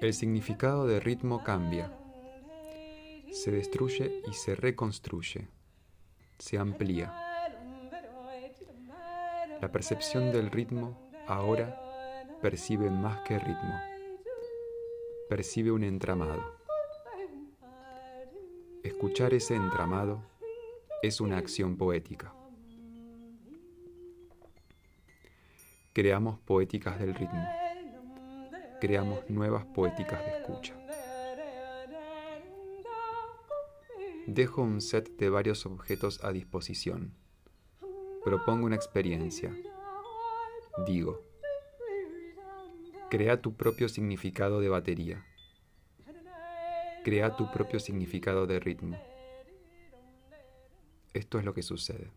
El significado de ritmo cambia, se destruye y se reconstruye, se amplía. La percepción del ritmo ahora percibe más que ritmo, percibe un entramado. Escuchar ese entramado es una acción poética. Creamos poéticas del ritmo, creamos nuevas poéticas de escucha. Dejo un set de varios objetos a disposición. Propongo una experiencia. Digo, crea tu propio significado de batería. Crea tu propio significado de ritmo. Esto es lo que sucede.